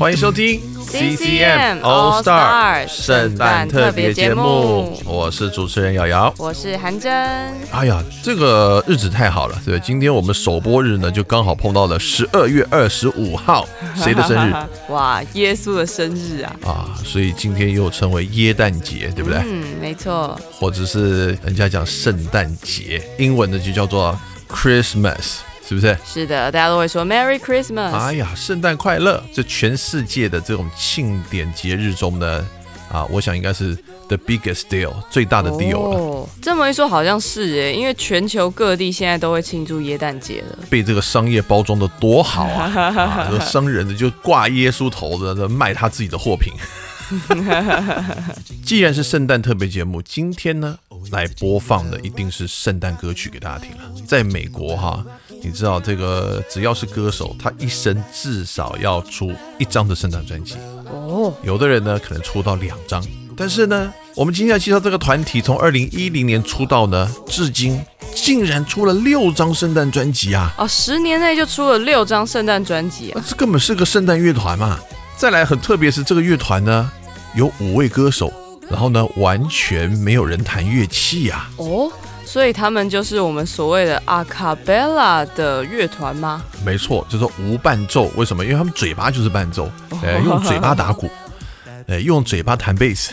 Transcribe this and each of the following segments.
欢迎收听 CCM All Star 圣诞特别节目，我是主持人瑶瑶，我是韩真。哎呀，这个日子太好了，对今天我们首播日呢，就刚好碰到了十二月二十五号，谁的生日？哇，耶稣的生日啊！啊，所以今天又称为耶诞节，对不对？嗯，没错。或者是人家讲圣诞节，英文的就叫做 Christmas。是不是？是的，大家都会说 Merry Christmas。哎呀，圣诞快乐！这全世界的这种庆典节日中呢，啊，我想应该是 the biggest deal 最大的 deal 了。这么一说，好像是耶，因为全球各地现在都会庆祝耶诞节了。被这个商业包装的多好啊！啊，这个商人的就挂耶稣头的，卖他自己的货品。既然是圣诞特别节目，今天呢来播放的一定是圣诞歌曲给大家听了。在美国哈。你知道这个，只要是歌手，他一生至少要出一张的圣诞专辑哦。有的人呢，可能出到两张。但是呢，我们今天要介绍这个团体，从二零一零年出道呢，至今竟然出了六张圣诞专辑啊！哦，十年内就出了六张圣诞专辑啊！这根本是个圣诞乐团嘛！再来，很特别是这个乐团呢，有五位歌手，然后呢，完全没有人弹乐器呀！哦。所以他们就是我们所谓的阿卡贝拉的乐团吗？没错，就是无伴奏。为什么？因为他们嘴巴就是伴奏，哎，用嘴巴打鼓，哎，用嘴巴弹贝斯，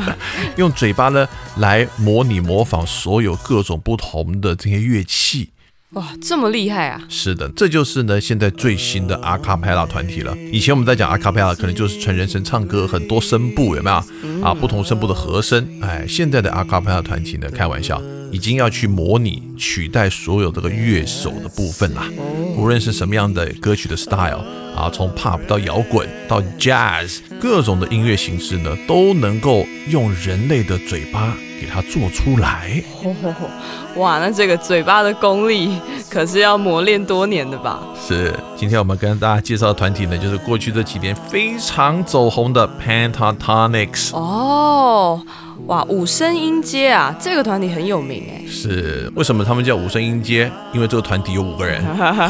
用嘴巴呢来模拟模仿所有各种不同的这些乐器。哇，这么厉害啊！是的，这就是呢现在最新的阿卡贝拉团体了。以前我们在讲阿卡贝拉，可能就是纯人声唱歌，很多声部，有没有啊？不同声部的和声。哎，现在的阿卡贝拉团体呢，开玩笑，已经要去模拟取代所有这个乐手的部分啦。无论是什么样的歌曲的 style 啊，从 pop 到摇滚到 jazz，各种的音乐形式呢，都能够用人类的嘴巴。给它做出来，哇！那这个嘴巴的功力可是要磨练多年的吧？是。今天我们跟大家介绍的团体呢，就是过去这几年非常走红的 Pentatonix。哦。哇，五声音阶啊，这个团体很有名哎。是，为什么他们叫五声音阶？因为这个团体有五个人，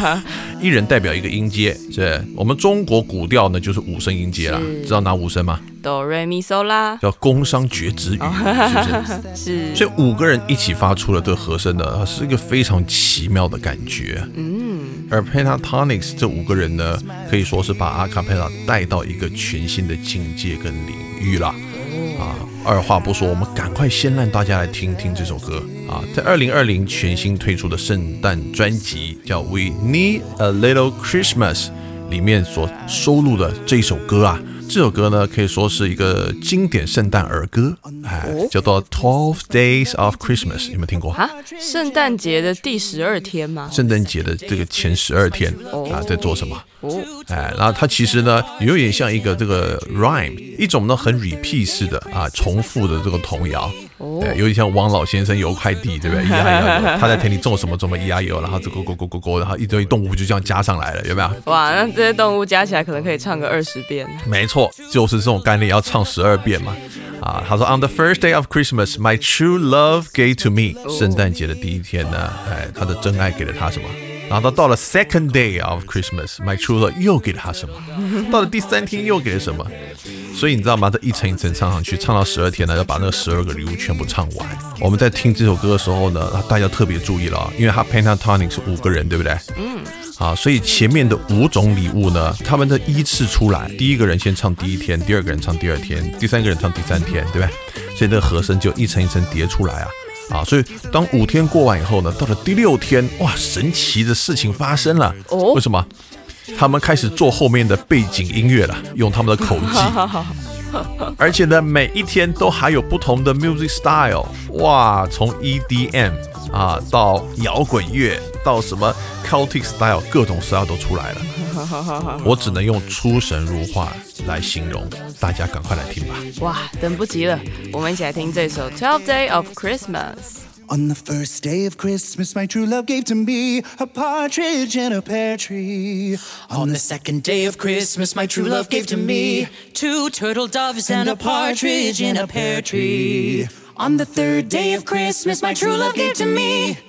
一人代表一个音阶。是，我们中国古调呢就是五声音阶啦，知道哪五声吗？哆瑞咪嗦啦，叫宫商角徵羽，是不是？是。所以五个人一起发出了这个和声呢，是一个非常奇妙的感觉。嗯。而 Pentatonix 这五个人呢，可以说是把阿卡贝拉带到一个全新的境界跟领域了。啊，二话不说，我们赶快先让大家来听听这首歌啊！在二零二零全新推出的圣诞专辑叫《We Need a Little Christmas》里面所收录的这首歌啊。这首歌呢，可以说是一个经典圣诞儿歌，哎，叫做《Twelve Days of Christmas》，有没有听过啊？圣诞节的第十二天吗？圣诞节的这个前十二天啊，在做什么？哦，哎，然后它其实呢，有点像一个这个 rhyme，一种呢很 repeat 式的啊，重复的这个童谣。对，有点像王老先生邮快递，对不对？咿呀咿呀，他在田里种什么，种么咿呀咿 然后这咕咕咕咕咕，然后一堆动物就这样加上来了，有没有？哇，那这些动物加起来可能可以唱个二十遍。没错，就是这种概念，要唱十二遍嘛。啊，他说，On the first day of Christmas, my true love gave to me。圣诞节的第一天呢，哎，他的真爱给了他什么？然后到到了 second day of Christmas, my true love 又给了他什么？到了第三天又给了什么？所以你知道吗？这一层一层唱上去，唱到十二天呢，要把那十二个礼物全部唱完。我们在听这首歌的时候呢，大家特别注意了啊，因为它 Pentatonic 是五个人，对不对？嗯。啊，所以前面的五种礼物呢，他们的依次出来，第一个人先唱第一天，第二个人唱第二天，第三个人唱第三天，对不对？所以这个和声就一层一层叠出来啊。啊，所以当五天过完以后呢，到了第六天，哇，神奇的事情发生了。哦，为什么？他们开始做后面的背景音乐了，用他们的口技，而且呢，每一天都还有不同的 music style。哇，从 EDM 啊到摇滚乐，到什么 Celtic style，各种 style 都出来了。我只能用出神入化来形容，大家赶快来听吧！哇，等不及了，我们一起来听这首《Twelve Day of Christmas》。On the first day of Christmas, my true love gave to me a partridge in a pear tree. On the second day of Christmas, my true love gave to me two turtle doves and a partridge in a pear tree. On the third day of Christmas, my true love gave to me three French hens,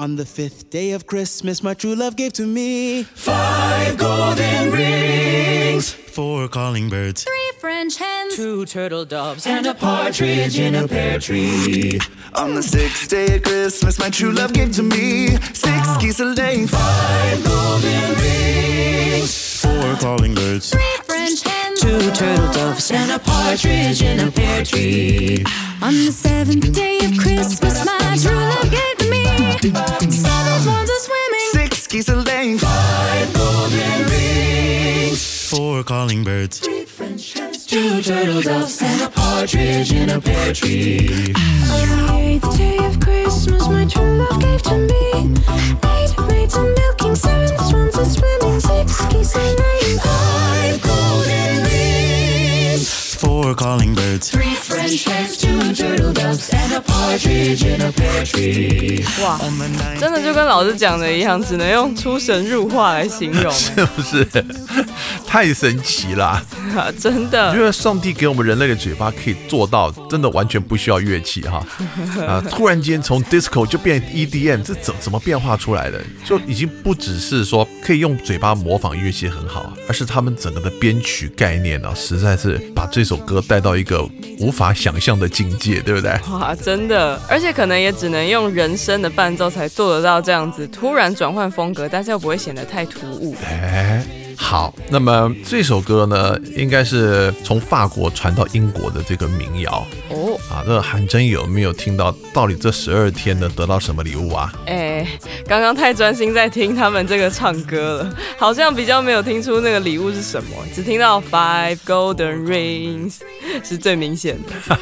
On the fifth day of Christmas, my true love gave to me five golden rings, four calling birds, three French hens, two turtle doves, and a partridge in a pear tree. On the sixth day of Christmas, my true love gave to me six geese a laying, five golden rings, four calling birds, three French hens, two turtle doves, and a partridge in a pear tree. On the seventh day of Christmas, my true love gave to me seven swans a swimming, six geese a laying, five golden rings, four calling birds, three French hens, two turtle doves, and a partridge in a pear tree. On the eighth day of Christmas, my true love gave to me eight maids a milking, seven swans a swimming, six geese a laying, five golden rings, four calling birds, three French hens, two turtle doves, and a partridge in a pear tree. 哇，真的就跟老师讲的一样，只能用出神入化来形容，是不是？太神奇了，啊 真的。我觉得上帝给我们人类的嘴巴可以做到，真的完全不需要乐器哈。啊，突然间从 disco 就变 EDM，这怎怎么变化出来的？就已经不只是说可以用嘴巴模仿乐器很好，而是他们整个的编曲概念呢，实在是把这首歌带到一个无法想象的境界，对不对？哇，真的，而且可能也只能用人声的伴奏才做得到这样子突然转换风格，但是又不会显得太突兀。哎。好，那么这首歌呢，应该是从法国传到英国的这个民谣哦。啊，那韩真有没有听到？到底这十二天呢，得到什么礼物啊？哎，刚刚太专心在听他们这个唱歌了，好像比较没有听出那个礼物是什么，只听到 Five Golden Rings 是最明显的。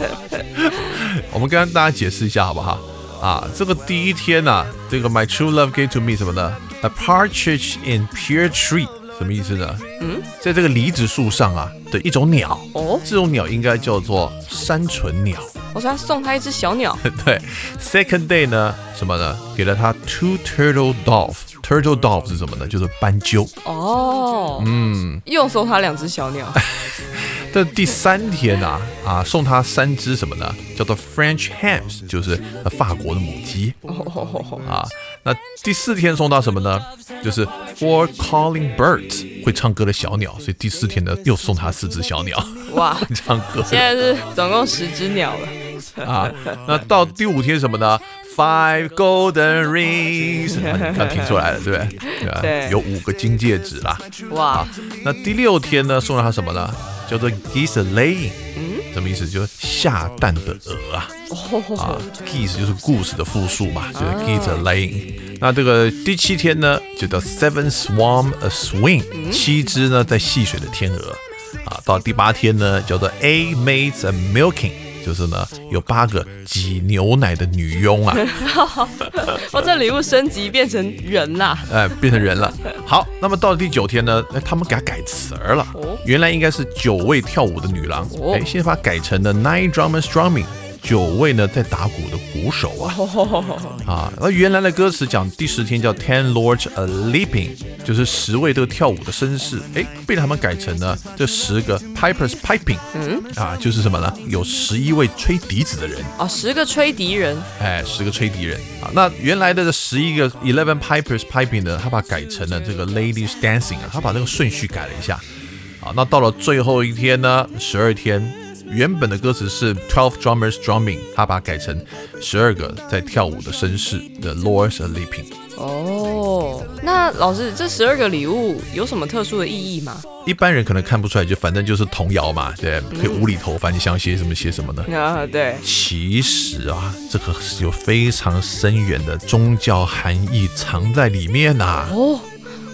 我们跟大家解释一下好不好？啊，这个第一天呢，这个 My True Love Gave to Me 什么的。A partridge in pear tree 什么意思呢？嗯，在这个梨子树上啊的一种鸟哦，这种鸟应该叫做山唇鸟。我说他送他一只小鸟。对，Second day 呢，什么呢？给了他 two turtle doves。Turtle doves 是什么呢？就是斑鸠。哦，嗯，又送他两只小鸟。这第三天啊啊，送他三只什么呢？叫做 French hens，就是法国的母鸡。啊。那第四天送到什么呢？就是 four calling birds 会唱歌的小鸟，所以第四天呢又送他四只小鸟。哇，唱歌！现在是总共十只鸟了。啊，那到第五天什么呢？Five golden rings，刚听出来了，对不 对？对，有五个金戒指啦。哇，那第六天呢送了他什么呢？叫做 geese laying，什么意思？就是下蛋的鹅啊。啊，geese 就是故事的复数嘛，就是 geese laying。那这个第七天呢，就叫 seven swarm a swing，七只呢在戏水的天鹅。啊，到第八天呢，叫做 eight maids a milking。就是呢，有八个挤牛奶的女佣啊！哦，这礼物升级变成人啦！哎，变成人了。好，那么到了第九天呢，哎，他们给他改词儿了。哦，原来应该是九位跳舞的女郎，哎，现在把它改成了 nine drummers drumming，九位呢在打鼓的鼓手啊啊，那原来的歌词讲第十天叫 Ten Lords a Leaping，就是十位这个跳舞的绅士，哎，被他们改成了这十个 Pipers Piping，嗯啊，就是什么呢？有十一位吹笛子的人哦，十个吹笛人，哎，十个吹笛人啊。那原来的这十一个 Eleven Pipers Piping 呢，他把改成了这个 Ladies Dancing 啊，他把那个顺序改了一下啊。那到了最后一天呢，十二天。原本的歌词是 Twelve drummers drumming，他把它改成十二个在跳舞的绅士的 Lords are leaping。哦，那老师，这十二个礼物有什么特殊的意义吗？一般人可能看不出来，就反正就是童谣嘛，对，可以无厘头，反正想写什么写什么的。啊，对。其实啊，这个是有非常深远的宗教含义藏在里面呐。哦，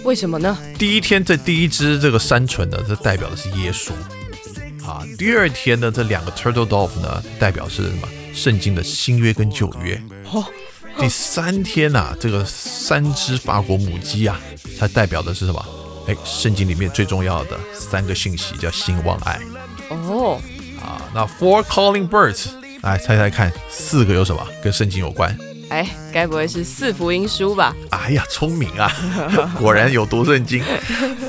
为什么呢？第一天这第一只这个山鹑呢，这代表的是耶稣。啊，第二天呢，这两个 turtle dove 呢，代表是什么？圣经的新约跟旧约。哦，第三天呐，这个三只法国母鸡啊，它代表的是什么？哎，圣经里面最重要的三个信息叫兴旺爱。哦，啊，那 four calling birds，来猜猜看，四个有什么跟圣经有关？哎，该不会是四福音书吧？哎呀，聪明啊，果然有读圣经。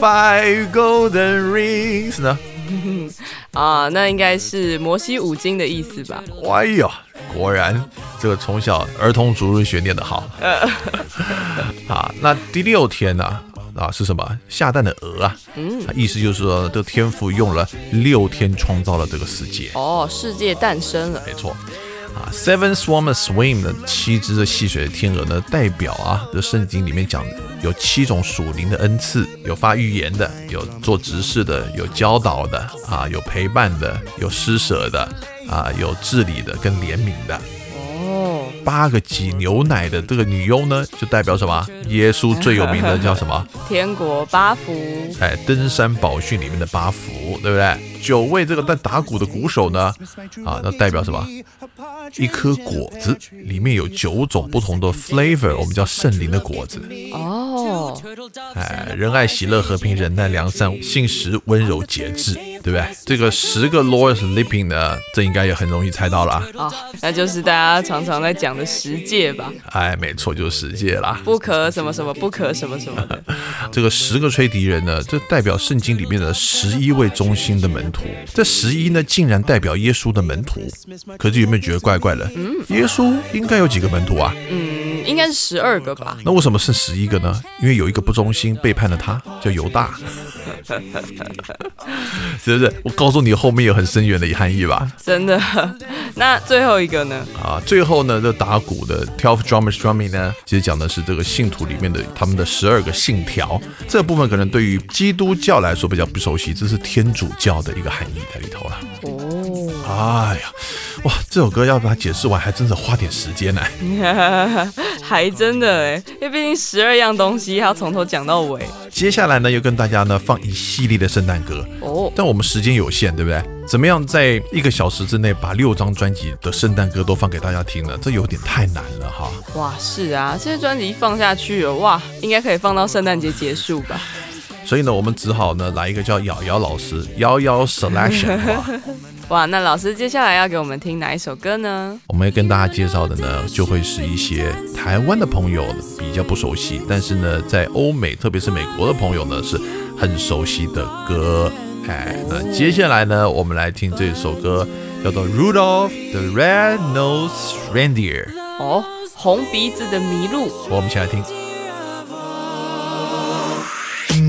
Five golden rings 呢？啊，那应该是摩西五经的意思吧？哎呀，果然这个从小儿童主日学念得好。啊，那第六天呢？啊，是什么？下蛋的鹅啊？嗯，意思就是说，这天父用了六天创造了这个世界。哦，世界诞生了。没错。啊，Seven Swans Swim 的七只的戏水的天鹅呢，代表啊，这圣经里面讲有七种属灵的恩赐，有发预言的，有做执事的，有教导的，啊，有陪伴的，有施舍的，啊，有治理的跟怜悯的。哦，八个挤牛奶的这个女优呢，就代表什么？耶稣最有名的叫什么？天国八福。哎，登山宝训里面的八福，对不对？九位这个在打鼓的鼓手呢，啊，那代表什么？一颗果子里面有九种不同的 flavor，我们叫圣灵的果子。哦，哎，仁爱、喜乐、和平、忍耐、良善、信实、温柔、节制，对不对？这个十个 Lord's Leaping 呢，这应该也很容易猜到了。啊，那就是大家常常在讲的十诫吧？哎，没错，就是十诫啦。不可什么什么，不可什么什么的。这个十个吹笛人呢，这代表圣经里面的十一位中心的门。徒，这十一呢，竟然代表耶稣的门徒，可是有没有觉得怪怪的？嗯，耶稣应该有几个门徒啊？嗯，应该是十二个吧？那为什么剩十一个呢？因为有一个不忠心背叛了他，叫犹大。是不是？我告诉你，后面有很深远的含义吧？真的。那最后一个呢？啊，最后呢，这打鼓的 Twelve drummers drumming 呢，其实讲的是这个信徒里面的他们的十二个信条。这部分可能对于基督教来说比较不熟悉，这是天主教的一个含义在里头了。哦，哎呀。哇，这首歌要把它解释完，还真的花点时间呢。还真的哎，因为毕竟十二样东西，要从头讲到尾。接下来呢，又跟大家呢放一系列的圣诞歌哦。但我们时间有限，对不对？怎么样在一个小时之内把六张专辑的圣诞歌都放给大家听呢？这有点太难了哈。哇，是啊，这些专辑放下去了，哇，应该可以放到圣诞节结束吧。所以呢，我们只好呢来一个叫瑶瑶老师瑶瑶 selection。哇，那老师接下来要给我们听哪一首歌呢？我们要跟大家介绍的呢，就会是一些台湾的朋友比较不熟悉，但是呢，在欧美，特别是美国的朋友呢，是很熟悉的歌。哎，那接下来呢，我们来听这首歌，叫做《Rudolph the Red-Nosed Reindeer》。哦，红鼻子的麋鹿。我们一起来听。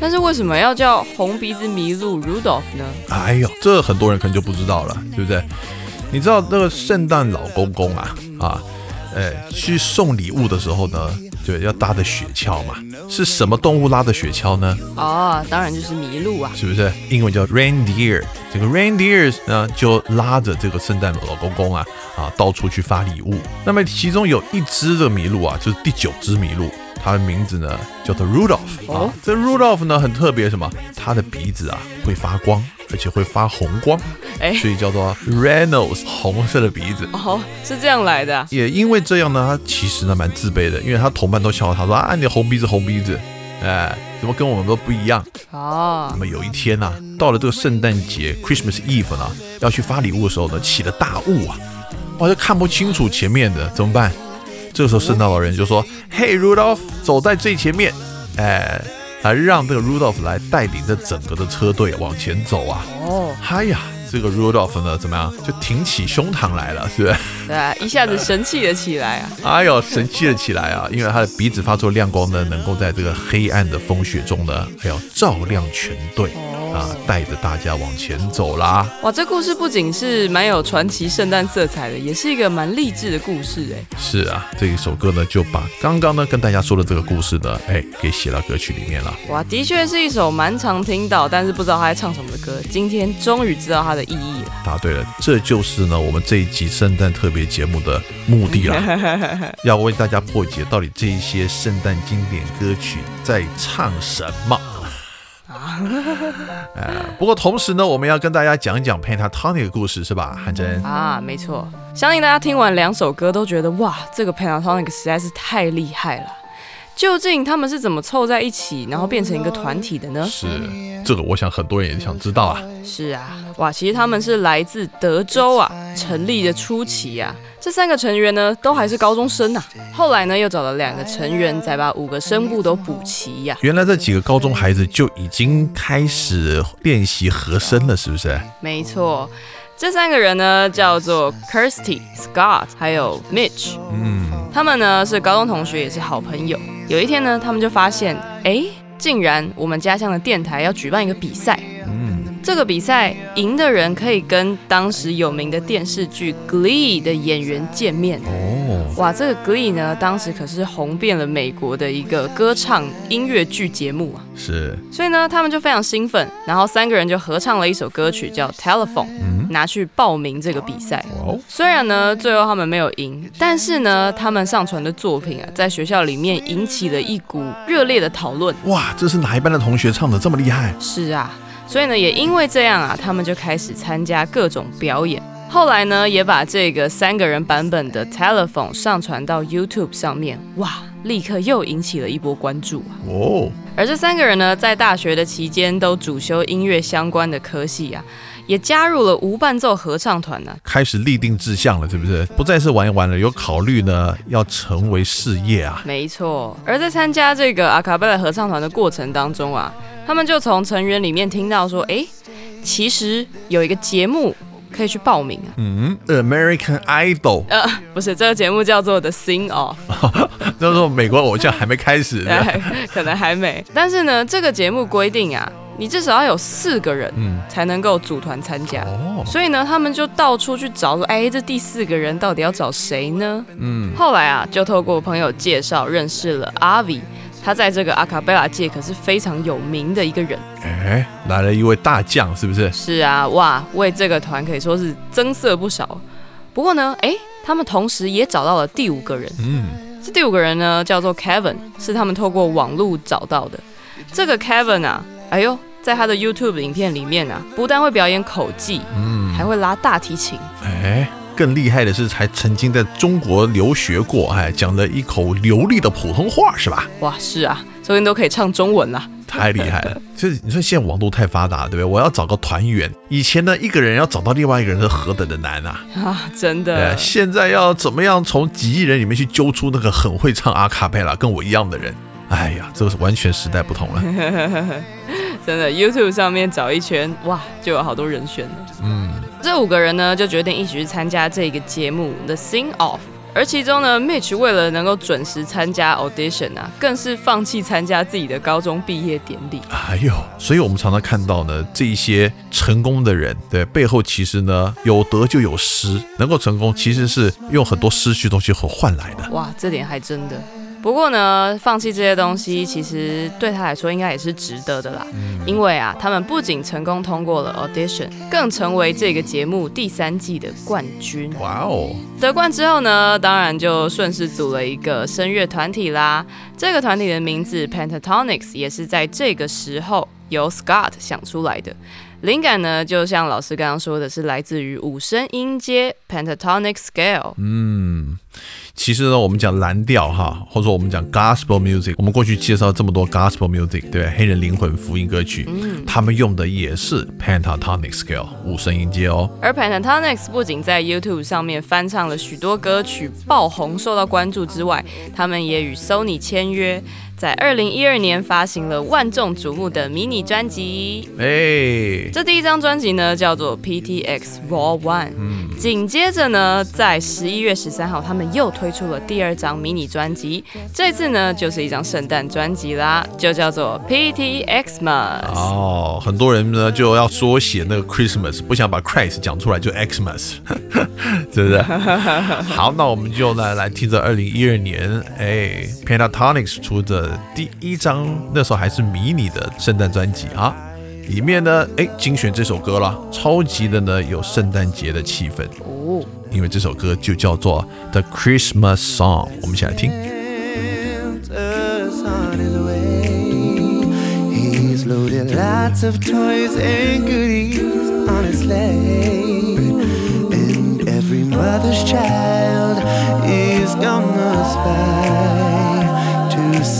但是为什么要叫红鼻子麋鹿 Rudolph 呢？哎呦，这很多人可能就不知道了，对不对？你知道那个圣诞老公公啊啊，哎，去送礼物的时候呢，对，要搭的雪橇嘛，是什么动物拉的雪橇呢？哦，当然就是麋鹿啊。是不是？英文叫 reindeer。这个 reindeers 呢，就拉着这个圣诞老公公啊啊，到处去发礼物。那么其中有一只的麋鹿啊，就是第九只麋鹿，它的名字呢叫做 Rudolph 啊。这 Rudolph 呢很特别，什么？他的鼻子啊会发光，而且会发红光，哎所以叫做 Reynolds 红色的鼻子。哦，是这样来的啊。也因为这样呢，他其实呢蛮自卑的，因为他同伴都笑他说啊，你红鼻子红鼻子，哎，怎么跟我们都不一样？哦那，么有一天呢、到了这个圣诞节 Christmas Eve 呢，要去发礼物的时候呢，起了大雾啊，我，就看不清楚前面的，怎么办？这个时候圣诞老人就说：“嘿，Rudolph，走在最前面，哎，还让这个 Rudolph 来带领着整个的车队往前走啊。哦，嗨呀，这个 Rudolph 呢，怎么样？就挺起胸膛来了，是不是？对啊，一下子神气了起来啊。哎呦，神气了起来啊！因为他的鼻子发出亮光呢，能够在这个黑暗的风雪中呢，还要照亮全队啊，带着大家往前走啦。哇，这故事不仅是蛮有传奇圣诞色彩的，也是一个蛮励志的故事哎。是啊，这一首歌呢，就把刚刚呢跟大家说的这个故事呢，哎，给写到歌曲里面了。哇，的确是一首蛮常听到，但是不知道他在唱什么的歌。今天终于知道它的意义了。答对了，这就是呢我们这一集圣诞特别节目的目的啦，要为大家破解到底这一些圣诞经典歌曲在唱什么。呃，不过同时呢，我们要跟大家讲一讲 Pentatonic 的故事，是吧？韩真，啊，没错，相信大家听完两首歌都觉得哇，这个 Pentatonic 实在是太厉害了。究竟他们是怎么凑在一起，然后变成一个团体的呢？是这个，我想很多人也想知道啊。是啊，哇，其实他们是来自德州啊，成立的初期啊，这三个成员呢都还是高中生啊。后来呢又找了两个成员，再把五个声部都补齐呀、原来这几个高中孩子就已经开始练习和声了，是不是？没错，这三个人呢叫做 Kirsty、Scott 还有 Mitch。嗯，他们呢是高中同学，也是好朋友。有一天呢，他们就发现，哎，竟然我们家乡的电台要举办一个比赛。嗯，这个比赛赢的人可以跟当时有名的电视剧《Glee》的演员见面。哦，哇，这个《Glee》呢，当时可是红遍了美国的一个歌唱音乐剧节目啊。是，所以呢，他们就非常兴奋，然后三个人就合唱了一首歌曲叫《Telephone》，嗯，拿去报名这个比赛。哦，虽然呢，最后他们没有赢，但是呢，他们上传的作品啊，在学校里面引起了一股热烈的讨论。哇，这是哪一班的同学唱的这么厉害？是啊，所以呢，也因为这样啊，他们就开始参加各种表演。后来呢，也把这个三个人版本的 Telephone 上传到 YouTube 上面，哇，立刻又引起了一波关注啊。哦，而这三个人呢，在大学的期间都主修音乐相关的科系啊，也加入了无伴奏合唱团呢、开始立定志向了，是不是？不再是玩一玩了，有考虑呢，要成为事业啊。没错，而在参加这个阿卡贝拉合唱团的过程当中啊，他们就从成员里面听到说，诶，其实有一个节目可以去报名啊。嗯，American Idol，呃，不是，这个节目叫做 The Sing Off，那时候美国偶像还没开始呢。对，可能还没。但是呢，这个节目规定啊，你至少要有四个人嗯，才能够组团参加。哦，所以呢，他们就到处去找说，哎，这第四个人到底要找谁呢？嗯，后来啊，就透过朋友介绍认识了阿 V，他在这个阿卡贝拉界可是非常有名的一个人。哎，来了一位大将，是不是？是啊，哇，为这个团可以说是增色不少。不过呢，哎，他们同时也找到了第五个人。嗯，这第五个人呢，叫做 Kevin，是他们透过网络找到的。这个 Kevin 啊，哎呦，在他的 YouTube 影片里面啊，不但会表演口技，嗯还会拉大提琴。哎，更厉害的是，还曾经在中国留学过，哎，讲了一口流利的普通话，是吧？哇，是啊，说不定都可以唱中文啦。太厉害了！就是你说现在网络太发达，对不对？我要找个团员，以前呢一个人要找到另外一个人是何等的难啊！啊，真的对，，现在要怎么样从几亿人里面去揪出那个很会唱阿卡贝拉跟我一样的人？哎呀，这个是完全时代不同了。真的，YouTube 上面找一圈，哇，就有好多人选了。嗯，这五个人呢，就决定一起去参加这个节目 The Sing Off。而其中呢，Mitch 为了能够准时参加 audition 啊，更是放弃参加自己的高中毕业典礼。哎呦，所以我们常常看到呢，这一些成功的人，对背后其实呢有得就有失，能够成功其实是用很多失去东西和换来的。哇，这点还真的。不不过呢，放弃这些东西，其实对他来说应该也是值得的啦。因为啊，他们不仅成功通过了 audition，更成为这个节目第三季的冠军。哇哦！得冠之后呢，当然就顺势组了一个声乐团体啦。这个团体的名字 Pentatonics 也是在这个时候由 Scott 想出来的。灵感呢，就像老师刚刚说的是来自于五声音阶 pentatonic scale。嗯，其实呢，我们讲蓝调哈，或者说我们讲 gospel music，我们过去介绍这么多 gospel music，对黑人灵魂福音歌曲，嗯，他们用的也是 pentatonic scale 五声音阶哦。而 pentatonics 不仅在 YouTube 上面翻唱了许多歌曲爆红，受到关注之外，他们也与 Sony 签约。在二零一二年发行了万众瞩目的迷你专辑，哎，这第一张专辑呢叫做 PTX Raw One，嗯紧接着呢在十一月十三号他们又推出了第二张迷你专辑，这次呢就是一张圣诞专辑啦，就叫做 PTXmas。哦，很多人呢就要缩写那个 Christmas，不想把 Christ 讲出来就 Xmas，是不是？好，那我们就呢来听着二零一二年哎 Pentatonics 出的。第一张那时候还是迷你的圣诞专辑啊，里面呢，哎，精选这首歌了，超级的呢，有圣诞节的气氛。哦，因为这首歌就叫做 The Christmas Song，我们一起来听。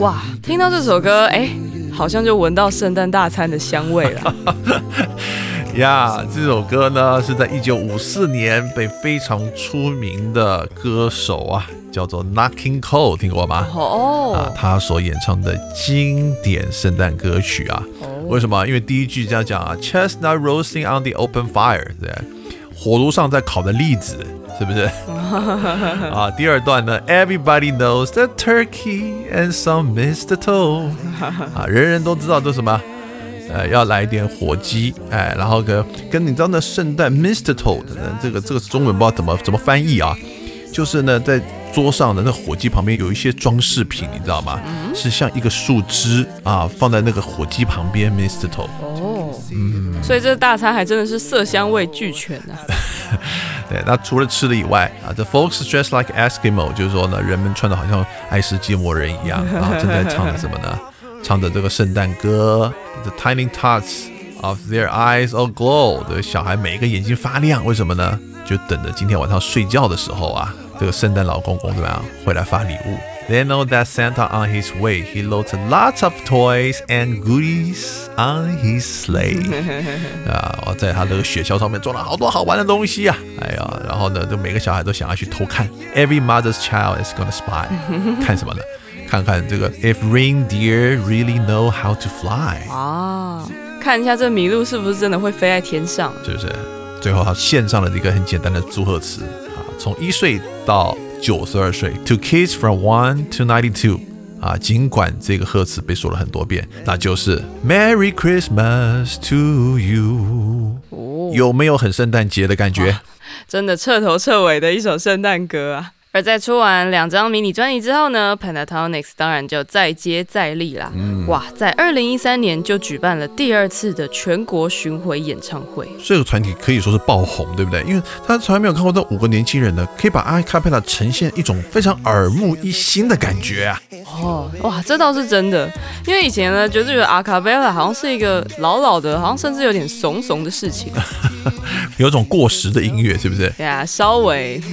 哇，听到这首歌，哎，好像就闻到圣诞大餐的香味了。呀，这首歌呢是在一九五四年被非常出名的歌手啊，叫做 Knocking Cole，听过吗？哦，啊，他所演唱的经典圣诞歌曲啊。为什么？因为第一句这样讲啊，Chestnut roasting on the open fire，对，火炉上在烤的栗子。是不是 啊？第二段呢？Everybody knows the turkey and some mistletoe 啊，人人都知道这什么？呃，要来一点火鸡，哎，然后跟跟你知道那圣诞 mistletoe 的这个这个中文不知道怎么怎么翻译啊？就是呢，在桌上的那火鸡旁边有一些装饰品，你知道吗？是像一个树枝啊，放在那个火鸡旁边 mistletoe。哦，嗯，所以这大餐还真的是色香味俱全啊。对，那除了吃的以外啊，The folks dressed like Eskimo，就是说呢，人们穿的好像爱斯基摩人一样，然 后正在唱着什么呢？唱着这个圣诞歌，The tiny tots of their eyes all glow，的小孩每一个眼睛发亮，为什么呢？就等着今天晚上睡觉的时候啊，这个圣诞老公公怎么样会来发礼物 ？They know that Santa on his way. He loads lots of toys and goodies on his sleigh. 啊，我在他这个雪橇上面装了好多好玩的东西啊！哎呀，然后呢，就每个小孩都想要去偷看。Every mother's child is gonna spy. 看什么呢？看看这个 If reindeer really know how to fly. 啊，看一下这麋鹿是不是真的会飞在天上？是不是？最后他献上了一个很简单的祝贺词啊，从一岁到。 九十二岁，To kids from one to ninety two，啊，尽管这个贺词被说了很多遍，那就是 Merry Christmas to you。有没有很圣诞节的感觉？真的彻头彻尾的一首圣诞歌啊！而在出完两张迷你专辑之后呢，Pentatonics 当然就再接再厉啦。哇，在二零一三年就举办了第二次的全国巡回演唱会。这个团体可以说是爆红，对不对？因为他从来没有看过这五个年轻人呢，可以把阿卡贝拉呈现一种非常耳目一新的感觉啊。哦，哇，这倒是真的。因为以前呢，觉得觉得阿卡贝拉好像是一个老老的，好像甚至有点怂怂的事情，有种过时的音乐，是不是？对啊，稍微。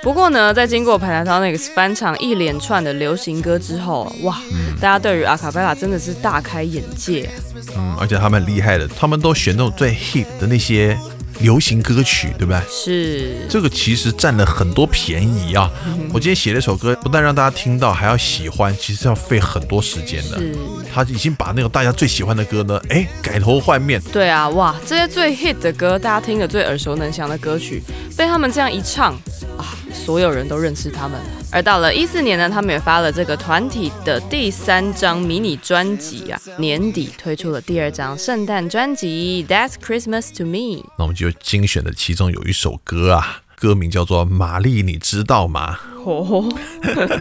不过呢，在经过 Pentatonics 翻唱一连串的流行歌之后，哇，大家对于阿卡贝拉真的是大开眼界。嗯，而且他们厉害的，他们都选那种最 hit 的那些流行歌曲，对不对？是这个其实占了很多便宜啊！我今天写了一首歌，不但让大家听到，还要喜欢，其实要费很多时间的。是，他已经把那个大家最喜欢的歌呢，哎，改头换面。对啊，哇，这些最 hit 的歌，大家听的最耳熟能详的歌曲，被他们这样一唱啊，所有人都认识他们。而到了一四年呢，他们也发了这个团体的第三张迷你专辑啊，年底推出了第二张圣诞专辑《That's Christmas to Me》。那我们就精选的其中有一首歌啊，歌名叫做《玛丽》，你知道吗？哦，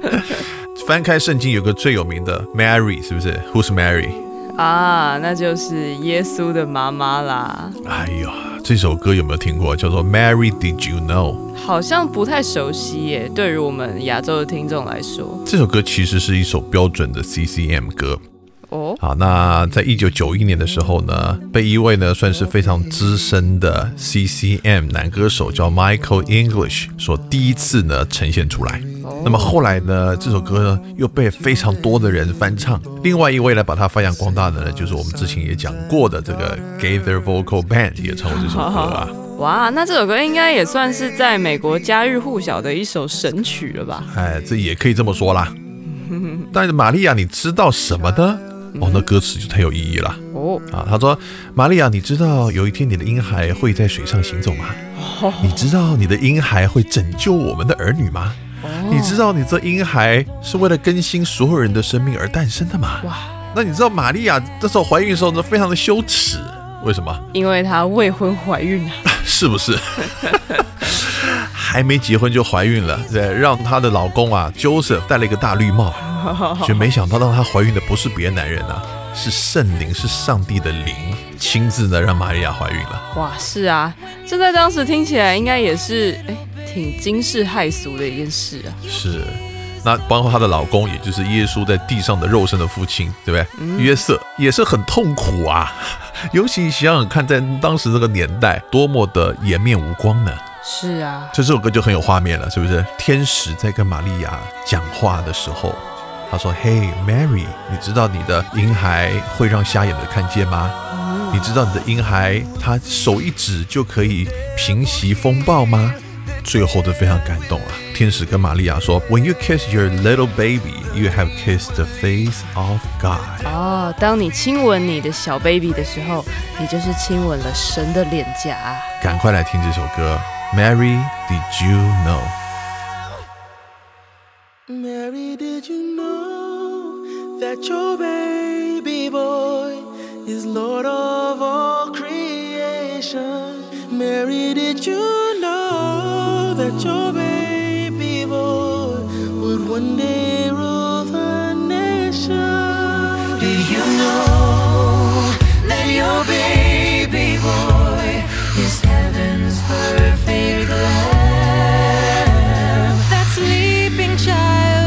翻开圣经有个最有名的 Mary，是不是？Who's Mary？啊，那就是耶稣的妈妈啦。哎呀，这首歌有没有听过？叫做 Mary Did You Know？好像不太熟悉耶，对于我们亚洲的听众来说。这首歌其实是一首标准的 CCM 歌。哦，好，那在一九九一年的时候呢，被一位呢算是非常资深的 CCM 男歌手叫 Michael English 所第一次呢呈现出来。那么后来呢，这首歌呢又被非常多的人翻唱。另外一位呢把它发扬光大的呢，就是我们之前也讲过的这个 Gather Vocal Band 也唱过这首歌啊。哇，那这首歌应该也算是在美国家喻户晓的一首神曲了吧？哎，这也可以这么说啦。但是玛利亚，你知道什么呢？哦，那歌词就太有意义了。哦，啊，他说：“玛利亚，你知道有一天你的婴孩会在水上行走吗？你知道你的婴孩会拯救我们的儿女吗？你知道你这婴孩是为了更新所有人的生命而诞生的吗？哇，那你知道玛利亚那时候怀孕的时候呢，非常的羞耻，为什么？因为她未婚怀孕啊，是不是？还没结婚就怀孕了，对，让她的老公啊，Joseph 戴了一个大绿帽，却没想到让她怀孕的不是别的男人啊，是圣灵，是上帝的灵，亲自呢让玛利亚怀孕了。哇，是啊，这在当时听起来应该也是哎，挺惊世骇俗的一件事啊。是，那包括她的老公，也就是耶稣在地上的肉身的父亲，对不对？约瑟也是很痛苦啊，尤其想想看，在当时这个年代，多么的颜面无光呢？是啊，这首歌就很有画面了，是不是？天使在跟玛利亚讲话的时候，他说：“Hey Mary，你知道你的婴孩会让瞎眼的看见吗？你知道你的婴孩他手一指就可以平息风暴吗？”最后都非常感动啊！天使跟玛利亚说：“When you kiss your little baby, you have kissed the face of God。”哦，当你亲吻你的小 baby 的时候，你就是亲吻了神的脸颊。赶快来听这首歌。Mary, did you know? Mary, did you know that your baby boy is Lord of all creation? Mary, did you know that your baby boy would one day rule the nation? Do you know that your baby boy is heaven's perfect lamb? That sleeping child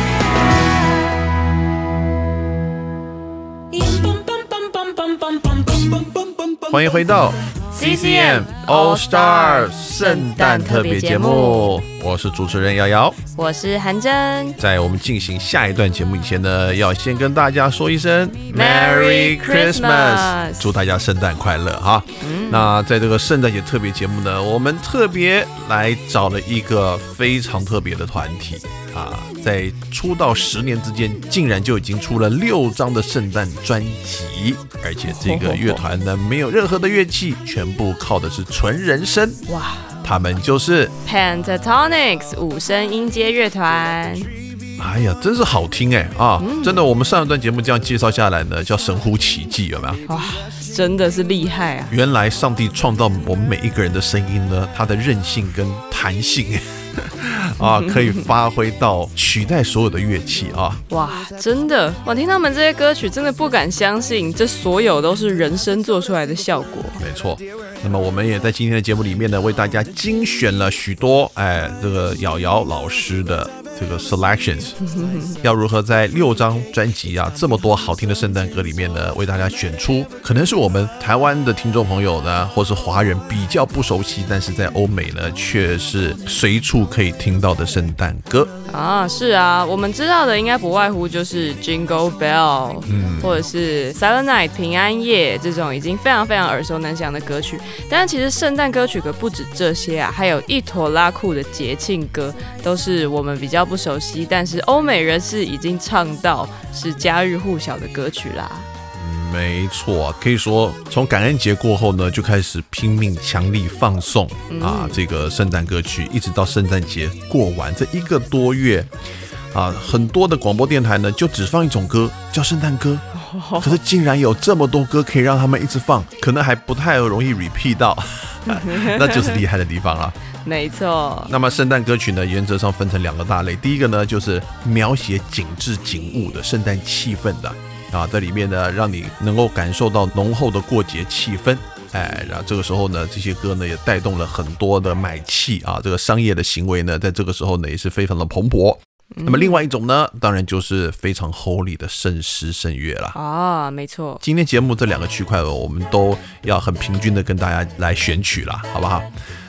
欢迎回到 CCM All Star 圣诞特别节目，我是主持人瑶瑶。我是韩真。在我们进行下一段节目以前呢，要先跟大家说一声 Merry Christmas 祝大家圣诞快乐哈。那在这个圣诞节特别节目呢，我们特别来找了一个非常特别的团体啊，在出道十年之间，竟然就已经出了六张的圣诞专辑，而且这个 乐团呢，没有任何的乐器，全部靠的是纯人声。哇他们就是，，Pentatonics 五声音阶乐团。哎呀，真是好听哎啊！真的，我们上一段节目这样介绍下来呢，叫神乎其技，有没有？哇，真的是厉害啊！原来上帝创造我们每一个人的声音呢，它的韧性跟弹性 啊，可以发挥到取代所有的乐器啊。哇，真的，我听他们这些歌曲，真的不敢相信，这所有都是人声做出来的效果。没错，那么我们也在今天的节目里面呢，为大家精选了许多哎，这个瑶瑶老师的这个 selections，要如何在六张专辑啊这么多好听的圣诞歌里面呢，为大家选出可能是我们台湾的听众朋友呢，或是华人比较不熟悉，但是在欧美呢却是随处可以听到的圣诞歌。啊，是啊，我们知道的应该不外乎就是 Jingle Bell，嗯，或者是 Silent Night 平安夜这种已经非常非常耳熟能详的歌曲。但其实圣诞歌曲可不止这些啊，还有一坨拉酷的节庆歌，都是我们比较不熟悉，但是欧美人士已经唱到是家喻户晓的歌曲啦。没错，可以说从感恩节过后呢，就开始拼命强力放送啊，这个圣诞歌曲，一直到圣诞节过完这一个多月啊，很多的广播电台呢就只放一种歌，叫圣诞歌。可是竟然有这么多歌可以让他们一直放，可能还不太容易 repeat 到，那就是厉害的地方了。没错，那么圣诞歌曲呢，原则上分成两个大类。第一个呢，就是描写景致景物的圣诞气氛的啊，在里面呢，让你能够感受到浓厚的过节气氛。哎，然后这个时候呢，这些歌呢也带动了很多的买气啊，这个商业的行为呢，在这个时候呢也是非常的蓬勃。那么另外一种呢，当然就是非常 holy 的圣诗圣乐了。啊，没错，今天节目这两个区块，我们都要很平均的跟大家来选取了，好不好？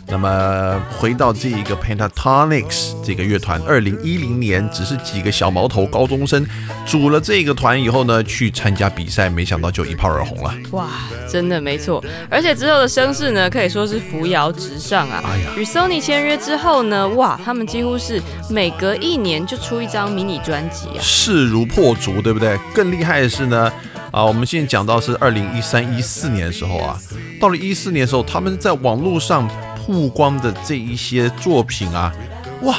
那么回到这一个 Pentatonics 这个乐团，二零一零年只是几个小毛头高中生组了这个团以后呢，去参加比赛，没想到就一炮而红了。哇，真的没错，而且之后的声势呢，可以说是扶摇直上啊。哎呀与 Sony 签约之后呢，哇，他们几乎是每隔一年就出一张迷你专辑啊。势如破竹，对不对？更厉害的是呢，啊，我们现在讲到是二零一三一四年的时候啊，到了一四年的时候，他们在网络上曝光的这一些作品啊，哇，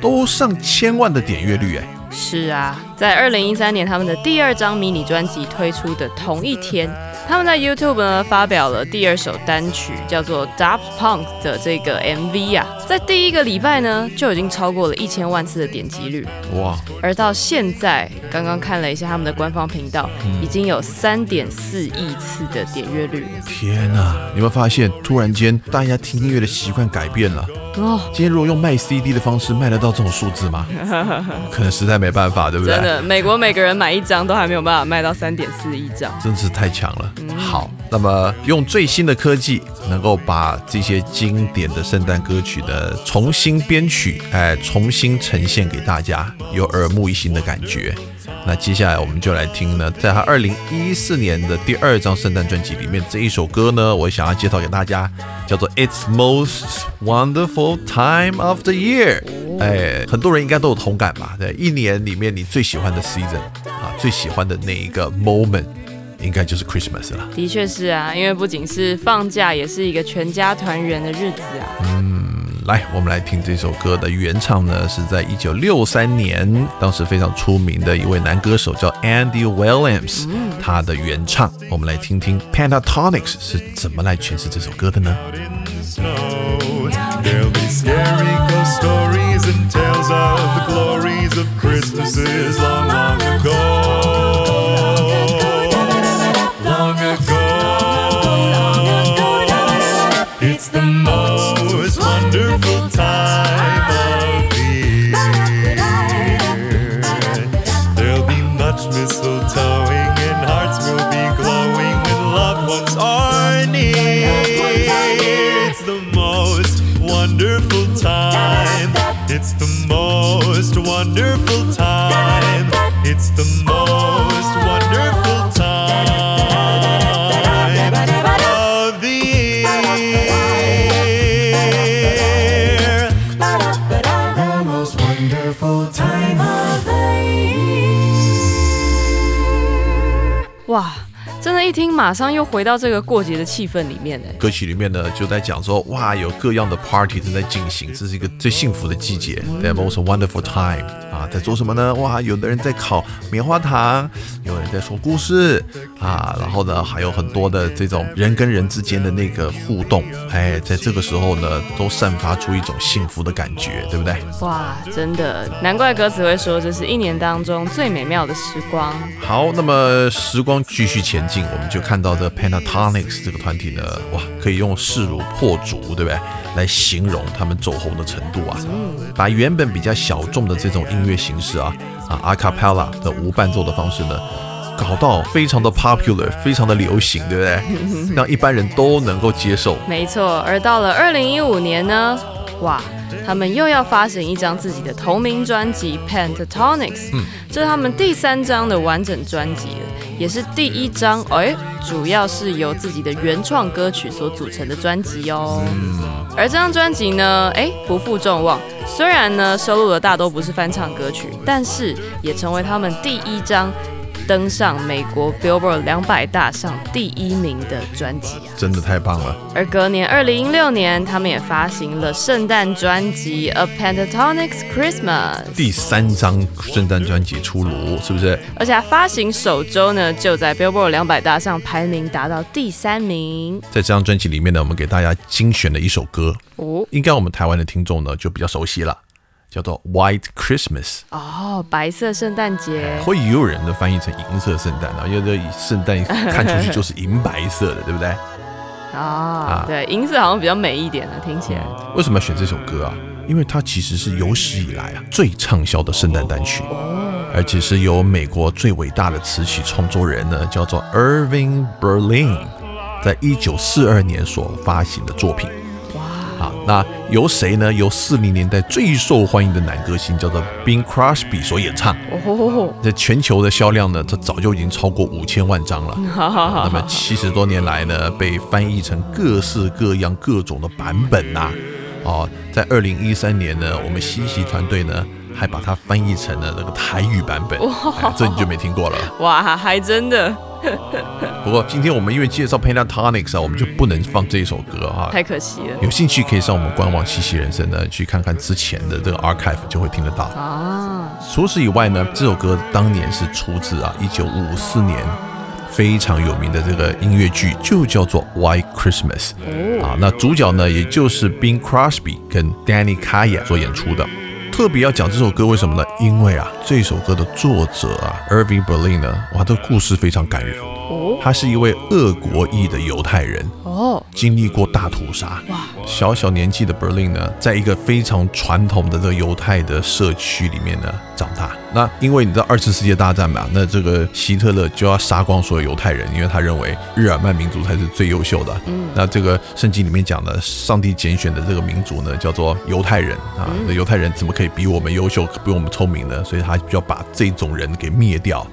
都上千万的点阅率哎。是啊，在二零一三年他们的第二张迷你专辑推出的同一天，他们在 YouTube 呢发表了第二首单曲，叫做 Daft Punk 的这个 MV 啊，在第一个礼拜呢就已经超过了一千万次的点击率。哇，而到现在，刚刚看了一下他们的官方频道，已经有三点四亿次的点阅率天哪！你有没有发现，突然间大家听音乐的习惯改变了？哦，今天如果用卖 CD 的方式卖得到这种数字吗？可能实在没办法，对不对？真的，美国每个人买一张都还没有办法卖到三点四亿张。真是太强了。好，那么用最新的科技，能够把这些经典的圣诞歌曲的重新编曲，哎，重新呈现给大家，有耳目一新的感觉。那接下来我们就来听呢，在他二零一四年的第二张圣诞专辑里面这一首歌呢，我想要介绍给大家，叫做《It's Most Wonderful Time of the Year》。哎，很多人应该都有同感吧？对，一年里面你最喜欢的 season 啊，最喜欢的那一个 moment。应该就是 Christmas 了。的确是啊，因为不仅是放假，也是一个全家团圆的日子啊。来，我们来听这首歌的原唱呢，是在一九六三年，当时非常出名的一位男歌手叫 Andy Williams，、他的原唱。我们来听听 Pentatonics 是怎么来诠释这首歌的呢？There'll be scary ghost stories and tales of the glories of Christmases long, long ago. Most wonderful time. It's the most wonderful time of the year. The most wonderful time of the year. 哇，真的，一听马上又回到这个过节的气氛里面哎。歌曲里面呢就在讲说，哇，有各样的 party 正在进行，这是一个最幸福的季节，the most wonderful time 啊，在做什么呢？哇，有的人在烤棉花糖，有人在说故事啊，然后呢还有很多的这种人跟人之间的那个互动，哎，在这个时候呢都散发出一种幸福的感觉，对不对？哇，真的，难怪歌词会说这是一年当中最美妙的时光。好，那么时光继续前进，我们就看到这 Pentatonics 这个团体呢，哇，可以用势如破竹，对不对？来形容他们走红的程度啊，把原本比较小众的这种音乐形式啊啊 a cappella 的无伴奏的方式呢，搞到非常的 popular，非常的流行，对不对？让一般人都能够接受。没错，而到了二零一五年呢，哇，他们又要发行一张自己的同名专辑《Pentatonics》，这是他们第三张的完整专辑了，也是第一张哎，主要是由自己的原创歌曲所组成的专辑哦。而这张专辑呢，哎，不负众望，虽然呢收录的大多不是翻唱歌曲，但是也成为他们第一张登上美国 Billboard 两百大上第一名的专辑啊。真的太棒了！而隔年，二零一六年，他们也发行了圣诞专辑《A Pentatonics Christmas》，第三张圣诞专辑出炉，是不是？而且它发行首周呢，就在 Billboard 两百大上排名达到第三名在这张专辑里面呢，我们给大家精选了一首歌，哦应该我们台湾的听众呢就比较熟悉了，叫做《White Christmas》。哦，白色圣诞节会也有人的翻译成银色圣诞啊，因为这圣诞看出去就是银白色的，对不对？啊，对，银色好像比较美一点啊，听起来为什么要选这首歌啊？因为它其实是有史以来啊最畅销的圣诞单曲，而且是由美国最伟大的词曲创作人呢，叫做 Irving Berlin，在一九四二年所发行的作品。啊，那由谁呢？由四零年代最受欢迎的男歌星叫做 Bing Crosby 所演唱。哦，在全球的销量呢，它早就已经超过五千万张了。好好好那么七十多年来呢，被翻译成各式各样、各种的版本呐、哦，在二零一三年呢，我们西西团队呢还把它翻译成了那个台语版本，哎这你就没听过了。哇，还真的 不过今天我们因为介绍 Pentatonics 啊，我们就不能放这首歌哈、太可惜了有兴趣可以上我们官网西西人生呢去看看之前的这个 archive，就会听得到。啊！除此以外呢，这首歌当年是出自啊一九五四年非常有名的这个音乐剧，就叫做《White Christmas》啊。那主角呢，也就是 Bing Crosby 跟 Danny Kaye 所演出的。特别要讲这首歌，为什么呢？因为啊，这首歌的作者啊，Irving Berlin 呢，哇，这个故事非常感人。哦他是一位俄国裔的犹太人，哦，经历过大屠杀。哇小小年纪的 Berlin 呢，在一个非常传统的这个犹太的社区里面呢长大。那因为你知道二次世界大战嘛，那这个希特勒就要杀光所有犹太人，因为他认为日耳曼民族才是最优秀的。嗯，那这个圣经里面讲的，上帝拣选的这个民族呢，叫做犹太人啊。那犹太人怎么可以比我们优秀，比我们聪明呢？所以他就要把这种人给灭掉。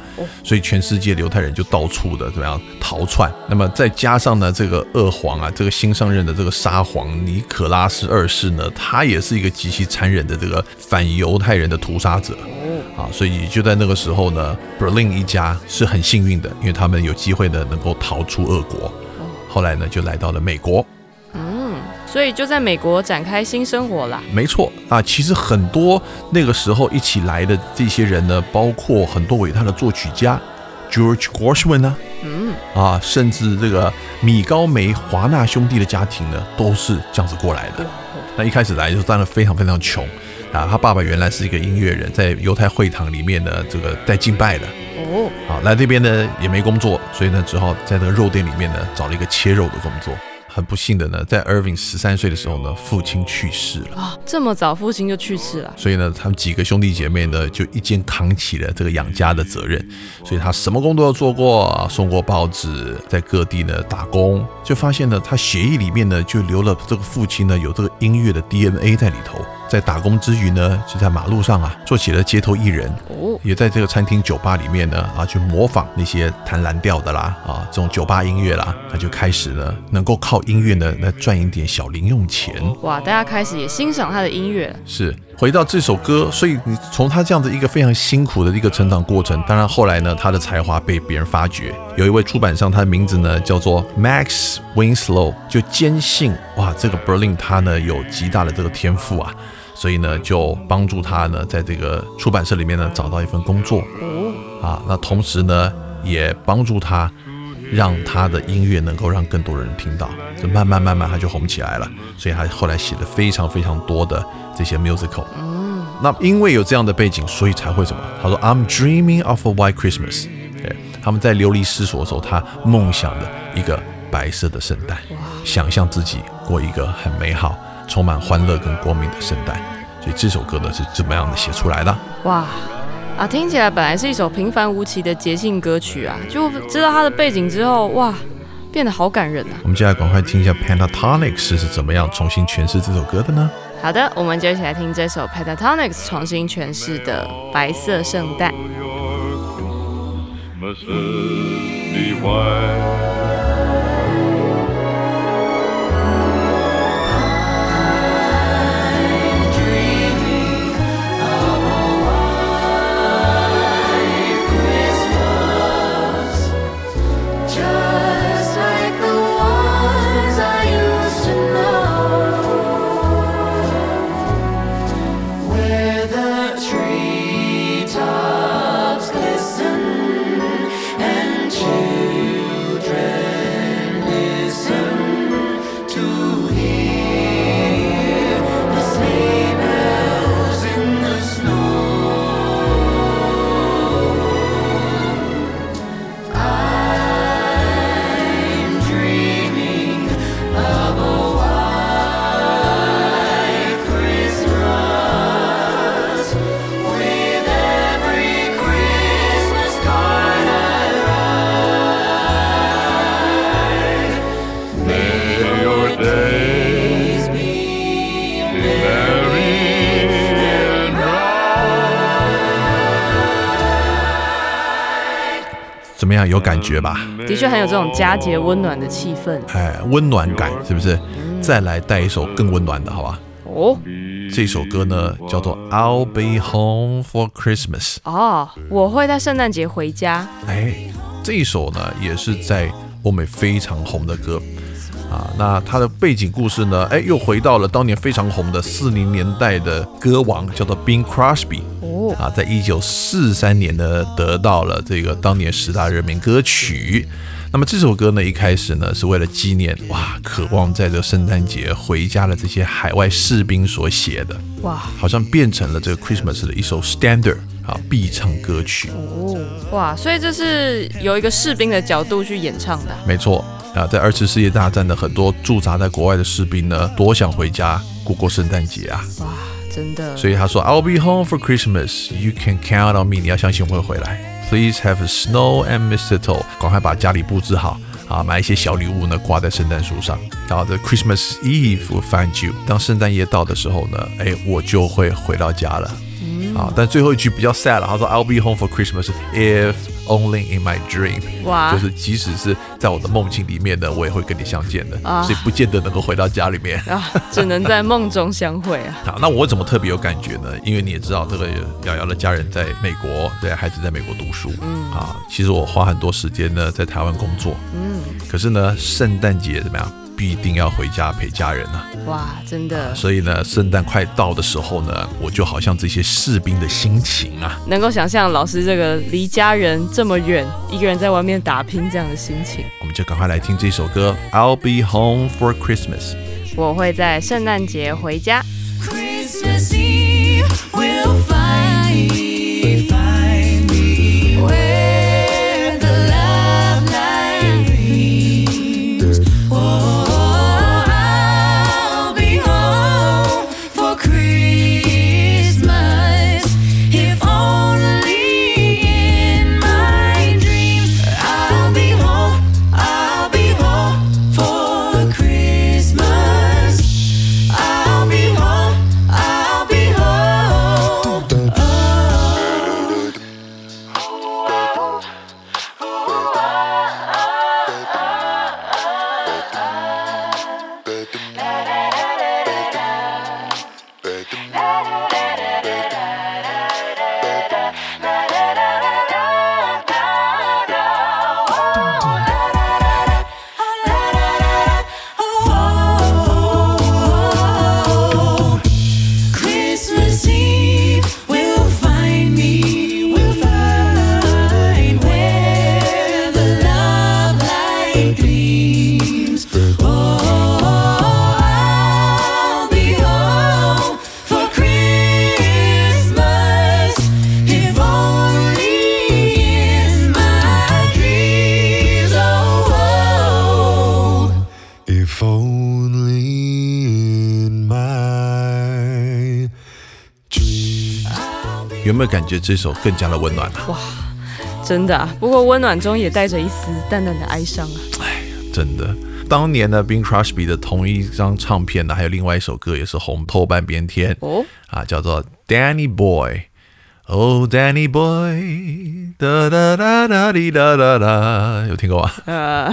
所以全世界犹太人就到处的怎么样逃窜。那么再加上呢，这个二皇啊，这个新上任的这个沙皇尼可拉斯二世呢，他也是一个极其残忍的这个反犹太人的屠杀者。啊，所以就在那个时候呢，Berlin 一家是很幸运的，因为他们有机会呢能够逃出俄国。后来呢，就来到了美国。嗯所以就在美国展开新生活啦。没错啊，其实很多那个时候一起来的这些人呢，包括很多伟大的作曲家，George Gershwin 啊，嗯啊，甚至这个米高梅华纳兄弟的家庭呢，都是这样子过来的。那一开始来就当然非常非常穷啊，他爸爸原来是一个音乐人，在犹太会堂里面呢，这个在敬拜的。哦，好，来这边呢也没工作，所以呢只好在那个肉店里面呢找了一个切肉的工作。很不幸的呢，在 Irving 十三岁的时候呢，父亲去世了。啊，这么早父亲就去世了。所以呢，他们几个兄弟姐妹呢，就一肩扛起了这个养家的责任。所以他什么工都有做过，送过报纸，在各地呢打工，就发现呢，他血液里面呢就留了这个父亲呢有这个音乐的 DNA 在里头。在打工之余呢，就在马路上啊做起了街头艺人，哦，也在这个餐厅酒吧里面呢啊去模仿那些弹蓝调的啦啊这种酒吧音乐啦，他就开始呢能够靠音乐呢来赚一点小零用钱。哇，大家开始也欣赏他的音乐。是回到这首歌，所以你从他这样的一个非常辛苦的一个成长过程，当然后来呢，他的才华被别人发掘，有一位出版商，他的名字呢叫做 Max Winslow，就坚信哇，这个 Berlin 他呢有极大的这个天赋啊，所以呢就帮助他呢在这个出版社里面呢找到一份工作哦，啊，那同时呢也帮助他。让他的音乐能够让更多人听到，就慢慢慢慢他就红起来了，所以他后来写了非常非常多的这些 musical。嗯，那因为有这样的背景，所以才会什么？他说 I'm dreaming of a white Christmas。对，他们在流离失所的时候，他梦想的一个白色的圣诞，想象自己过一个很美好、充满欢乐跟光明的圣诞。所以这首歌呢是这么样的写出来的。哇！啊，听起来本来是一首平凡无奇的节庆歌曲啊，就知道它的背景之后，哇，变得好感人啊！我们接下来赶快听一下 Pentatonix 是怎么样重新诠释这首歌的呢？好的，我们就一起来听这首 Pentatonix 重新诠释的《白色圣诞》。怎么样？有感觉吧？的确很有这种佳节温暖的气氛哎，温暖感是不是？再来带一首更温暖的，好吧？哦这首歌呢叫做《I'll Be Home for Christmas》。哦，我会在圣诞节回家。哎，这一首呢也是在欧美非常红的歌啊。那他的背景故事呢，哎，又回到了当年非常红的四零年代的歌王，叫做 Bing Crosby。哦，啊，在一九四三年呢，得到了这个当年十大热门歌曲。那么这首歌呢，一开始呢是为了纪念哇，渴望在这个圣诞节回家的这些海外士兵所写的，哇好像变成了这个 Christmas 的一首 standard 啊必唱歌曲。哦哇，所以这是由一个士兵的角度去演唱的啊。没错啊，在二次世界大战的很多驻扎在国外的士兵呢，多想回家过过圣诞节啊。哇，真的。所以他说 I'll be home for Christmas. You can count on me. 你要相信我会回来。Please have snow and mistletoe. 赶快把家里布置好啊，买一些小礼物呢，挂在圣诞树上。然后 The Christmas Eve will find you. 当圣诞夜到的时候呢，哎，我就会回到家了。啊，但最后一句比较 sad 了，他说 I'll be home for Christmas if only in my dream。哇就是即使是在我的梦境里面呢，我也会跟你相见的，啊所以不见得能够回到家里面。啊，只能在梦中相会啊。好，那我怎么特别有感觉呢？因为你也知道，这个瑶瑶的家人在美国，对孩子在美国读书，嗯啊，其实我花很多时间呢在台湾工作，嗯，可是呢，圣诞节怎么样，必定要回家陪家人啊。哇，真的所以呢，圣诞快到的时候呢，我就好像这些士兵的心情啊，能够想象老师这个离家人这么远，一个人在外面打拼这样的心情。我们就赶快来听这首歌《I'll Be Home for Christmas》。我会在圣诞节回家。Christmas Eve will 没有感觉这首更加的温暖啊？真的啊，不过温暖中也带着一丝淡淡的哀伤啊。哎真的。当年呢，Bing Crosby 的同一张唱片呢，还有另外一首歌也是红透半边天哦，啊，叫做 Danny Boy。Oh Danny Boy，哒哒哒哒滴哒哒哒，有听过吗？呃，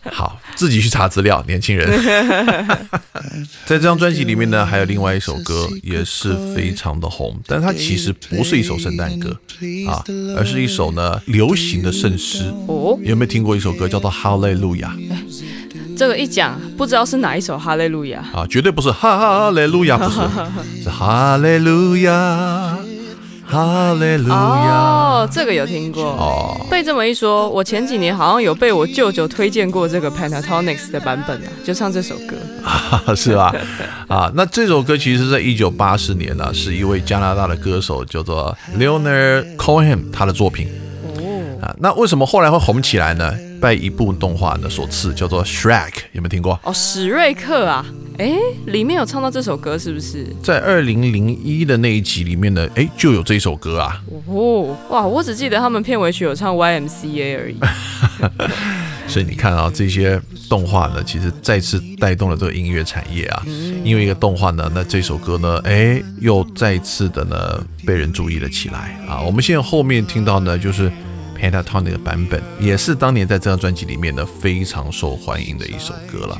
好，自己去查资料，年轻人。在这张专辑里面呢，还有另外一首歌也是非常的红，但它其实不是一首圣诞歌啊，而是一首呢流行的圣诗。哦，有没有听过一首歌叫做《哈利路亚》这个一讲，不知道是哪一首哈利路亚。啊？绝对不是哈利路亚，不是，是哈利路亚，哈利路亚。哦，这个有听过。哦，被这么一说，我前几年好像有被我舅舅推荐过这个 Pentatonics 的版本啊，就唱这首歌。是吧？啊，那这首歌其实是在一九八四年呢、是一位加拿大的歌手叫做 Leonard Cohen 他的作品。啊，那为什么后来会红起来呢？被一部动画呢所赐，叫做 Shrek，有没有听过？哦，史瑞克啊，哎，里面有唱到这首歌是不是？在二零零一的那一集里面呢，哎，就有这首歌啊。哦，哇，我只记得他们片尾曲有唱 YMCA 而已。所以你看啊，这些动画呢，其实再次带动了这个音乐产业啊。因为一个动画呢，那这首歌呢，哎，又再次的呢被人注意了起来啊。我们现在后面听到呢，就是 Pentatonic 的版本，也是当年在这张专辑里面呢非常受欢迎的一首歌了。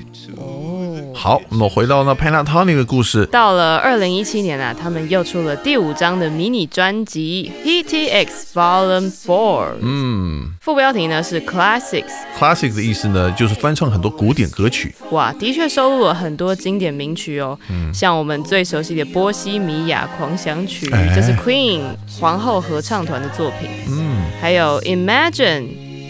好，那么回到那 Pentatonic 的故事，到了二零一七年啊，他们又出了第五张的迷你专辑《HTX Volume Four》，嗯。副标题呢是 Classics。，classic 的意思呢，就是翻唱很多古典歌曲。哇，的确收录了很多经典名曲哦，嗯。像我们最熟悉的《波西米亚狂想曲》哎。这是 Queen 皇后合唱团的作品，嗯，还有 Imagine、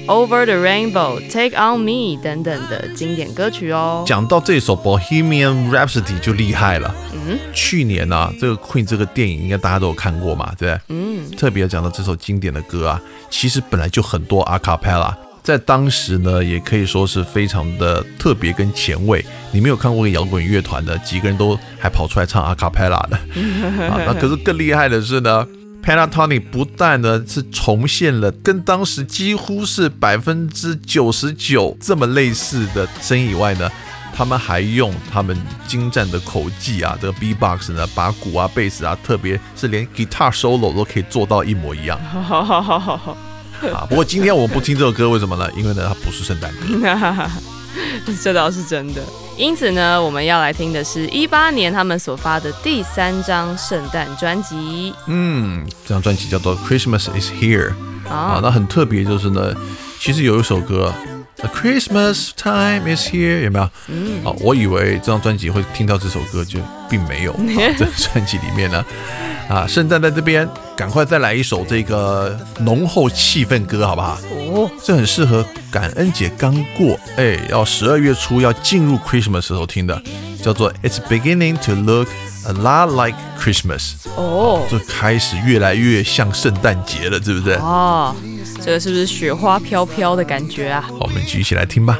Over the Rainbow、Take on Me 等等的经典歌曲哦。讲到这首 Bohemian Rhapsody 就厉害了。嗯，去年呢、啊，这个 Queen 这个电影应该大家都有看过嘛，对不对？嗯，特别讲到这首经典的歌啊，其实本来就很多 a cappella，在当时呢，也可以说是非常的特别跟前卫。你没有看过摇滚乐团的，几个人都还跑出来唱 a cappella 的 啊。那可是更厉害的是呢。Pentatonic 不但呢是重现了跟当时几乎是百分之九十九这么类似的声音以外呢，他们还用他们精湛的口技啊，这个 B-box 呢，把鼓啊、贝斯啊，特别是连 guitar solo 都可以做到一模一样好好好好好，啊。不过今天我们不听这首歌，为什么呢？因为呢，它不是圣诞歌。这倒是真的。因此呢，我们要来听的是一八年他们所发的第三张圣诞专辑嗯，这张专辑叫做《Christmas Is Here》啊啊，，那很特别，就是呢，其实有一首歌。A Christmas time is here，有没有？嗯，啊，我以为这张专辑会听到这首歌，就并没有。啊、这张专辑里面呢，啊，圣诞在这边，赶快再来一首这个浓厚气氛歌，好不好？哦，这很适合感恩节刚过，哎，要十二月初要进入 Christmas 时候听的，叫做 It's beginning to look a lot like Christmas，哦，就开始越来越像圣诞节了，对不对？好，哦，这个是不是雪花飘飘的感觉啊？我们继续一起来听吧。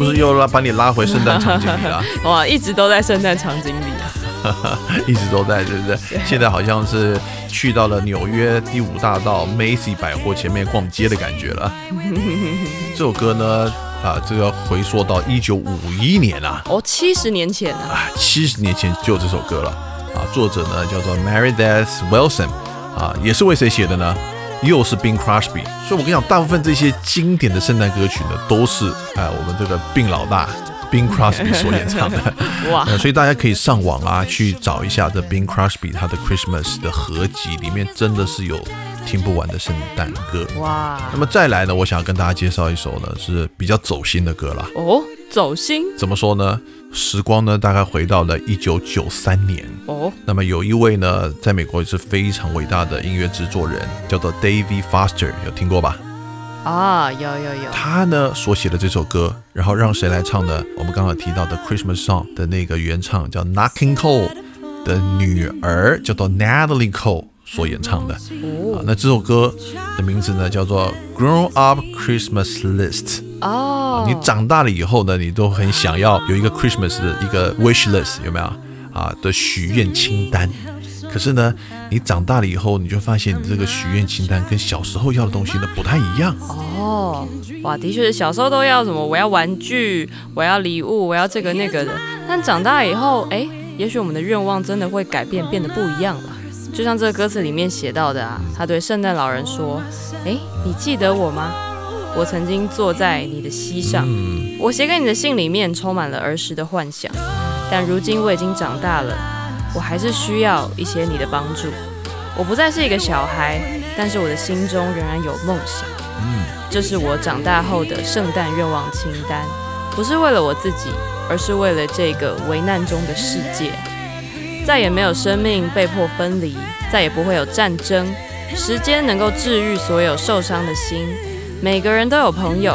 不是又拉把你拉回圣诞场景里了？哇，一直都在圣诞场景里啊。一直都在，对不对？现在好像是去到了纽约第五大道 Macy 百货前面逛街的感觉了。这首歌呢，啊，这个回溯到一九五一年啊，哦，七十年前啊，啊，七十年前就有这首歌了啊。作者呢叫做 Meredith Wilson 啊，也是为谁写的呢？又是 Bing Crosby。所以我跟你讲，大部分这些经典的圣诞歌曲呢，都是哎、我们这个 Bing 老大 Bing Crosby 所演唱的。哇，呃，所以大家可以上网啊去找一下这 Bing Crosby 他的 Christmas 的合集，里面真的是有听不完的圣诞歌。哇，那么再来呢，我想要跟大家介绍一首呢是比较走心的歌啦。哦，走心怎么说呢？时光呢，大概回到了一九九三年。哦，那么有一位呢，在美国也是非常伟大的音乐制作人，叫做 David Foster，有听过吧？啊，有有有，他呢所写的这首歌，然后让谁来唱呢？我们刚刚提到的 Christmas Song 的那个原唱叫 Knocking Cole 的女儿叫做 Natalie Cole 所演唱的。啊，那这首歌的名字呢叫做 Grown Up Christmas List。哦，你长大了以后呢，你都很想要有一个 Christmas 的一个 wish list，有没有啊的许愿清单？可是呢，你长大了以后，你就发现你这个许愿清单跟小时候要的东西呢不太一样。哦，哇，的确是小时候都要什么，我要玩具，我要礼物，我要这个那个的。但长大以后，哎，也许我们的愿望真的会改变，变得不一样了。就像这个歌词里面写到的啊，他对圣诞老人说：“哎，你记得我吗？我曾经坐在你的膝上，我写给你的信里面充满了儿时的幻想，但如今我已经长大了，我还是需要一些你的帮助。我不再是一个小孩，但是我的心中仍然有梦想。这是我长大后的圣诞愿望清单，不是为了我自己，而是为了这个危难中的世界。再也没有生命被迫分离，再也不会有战争。时间能够治愈所有受伤的心，每个人都有朋友，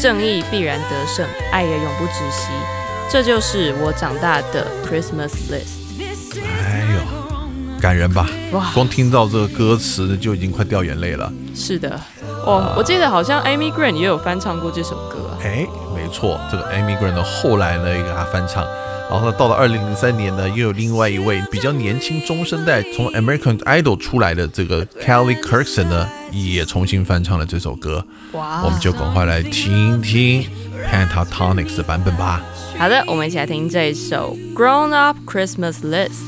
正义必然得胜，爱也永不止息。这就是我长大的 Christmas list。哎呦，感人吧？哇光听到这个歌词，就已经快掉眼泪了。是的，哦，我记得好像 Amy Grant 也有翻唱过这首歌啊。哎，没错，这个 Amy Grant 呢，后来呢也给他翻唱。然后呢，到了二零零三年呢，又有另外一位比较年轻中生代从 American Idol 出来的这个 Kelly Clarkson 呢，也重新翻唱了这首歌。哇我们就赶快来听听 Pentatonix 的版本吧。好的，我们一起来听这一首《Grown Up Christmas List》。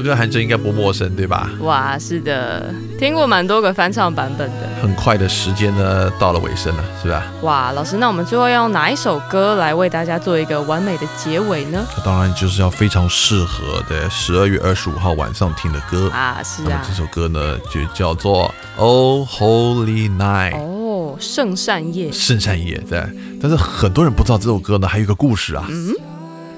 首歌韩真应该不陌生，对吧？哇，是的，听过蛮多个翻唱版本的。很快的时间呢，到了尾声了，是吧？哇，老师，那我们最后要用哪一首歌来为大家做一个完美的结尾呢？那当然就是要非常适合的十二月二十五号晚上听的歌。啊，是啊那么这，首歌呢，就叫做《Oh Holy Night》。哦，圣善夜，圣善夜，对，但是很多人不知道这首歌呢，还有一个故事啊。嗯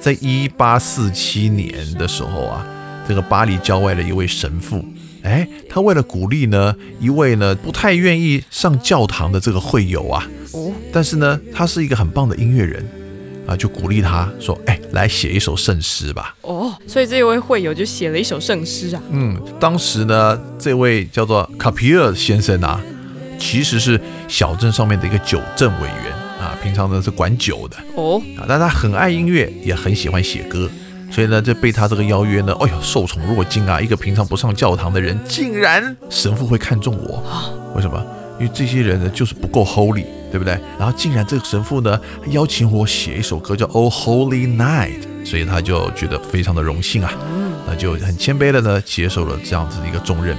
在一八四七年的时候啊，这个巴黎郊外的一位神父，哎，他为了鼓励呢一位呢不太愿意上教堂的这个会友啊，哦，但是呢他是一个很棒的音乐人啊，就鼓励他说，哎，来写一首圣诗吧。哦，所以这位会友就写了一首圣诗啊。嗯，当时呢，这位叫做卡皮尔先生啊，其实是小镇上面的一个酒政委员啊，平常呢是管酒的哦，啊，但他很爱音乐，也很喜欢写歌，所以呢，就被他这个邀约呢，哎呦，受宠若惊啊！一个平常不上教堂的人，竟然神父会看中我，为什么？因为这些人呢，就是不够 holy，对不对？然后竟然这个神父呢，邀请我写一首歌叫《Oh Holy Night》，所以他就觉得非常的荣幸啊，那就很谦卑的呢，接受了这样子的一个重任。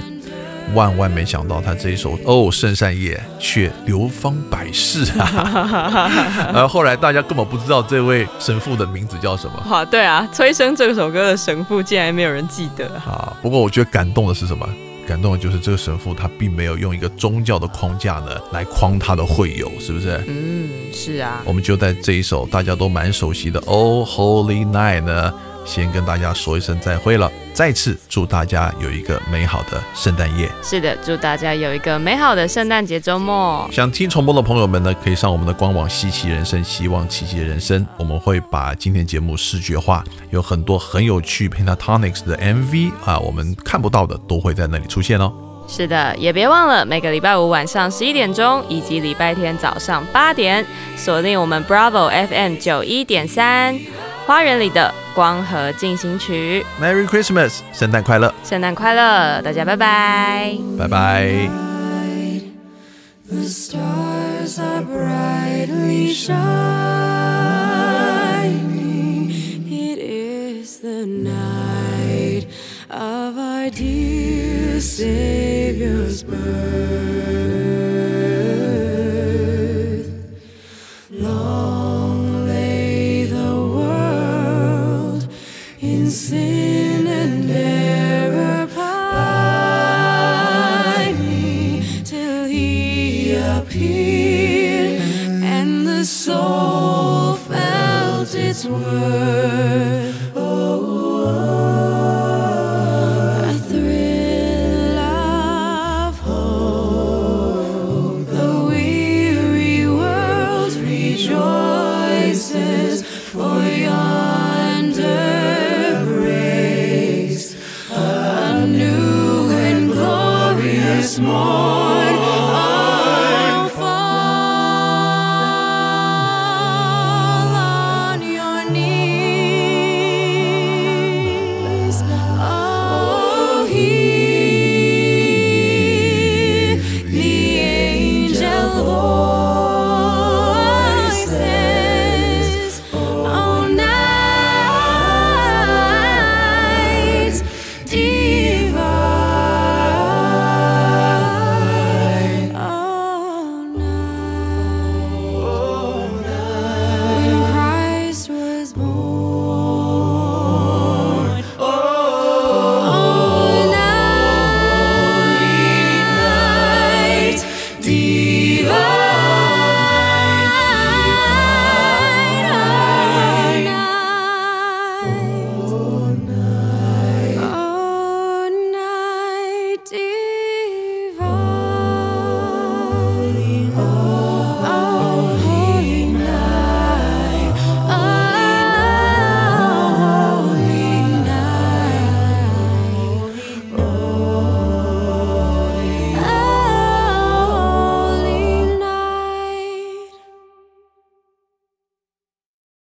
万万没想到，他这一首《哦圣善夜》却流芳百世啊！而后后来大家根本不知道这位神父的名字叫什么哇，对啊，催生这首歌的神父竟然没有人记得啊。啊。不过我觉得感动的是什么？感动的就是这个神父他并没有用一个宗教的框架呢来框他的会友，是不是？嗯，是啊。我们就在这一首大家都蛮熟悉的《Oh Holy Night》呢。先跟大家说一声再会了，再次祝大家有一个美好的圣诞夜。是的，祝大家有一个美好的圣诞节周末。想听重播的朋友们呢，可以上我们的官网“稀奇人生”，希望奇迹人生，我们会把今天节目视觉化，有很多很有趣 Pentatonics 的 MV 啊，我们看不到的都会在那里出现哦。是的，也别忘了每个礼拜五晚上十一点钟，以及礼拜天早上八点，锁定我们 Bravo FM 九一点三。花园里的光和进行曲，Merry Christmas，圣诞快乐，圣诞快乐，大家拜拜，拜拜。Savior's birth. Long lay the world in sin and error pining till He appeared and the soul felt its worth.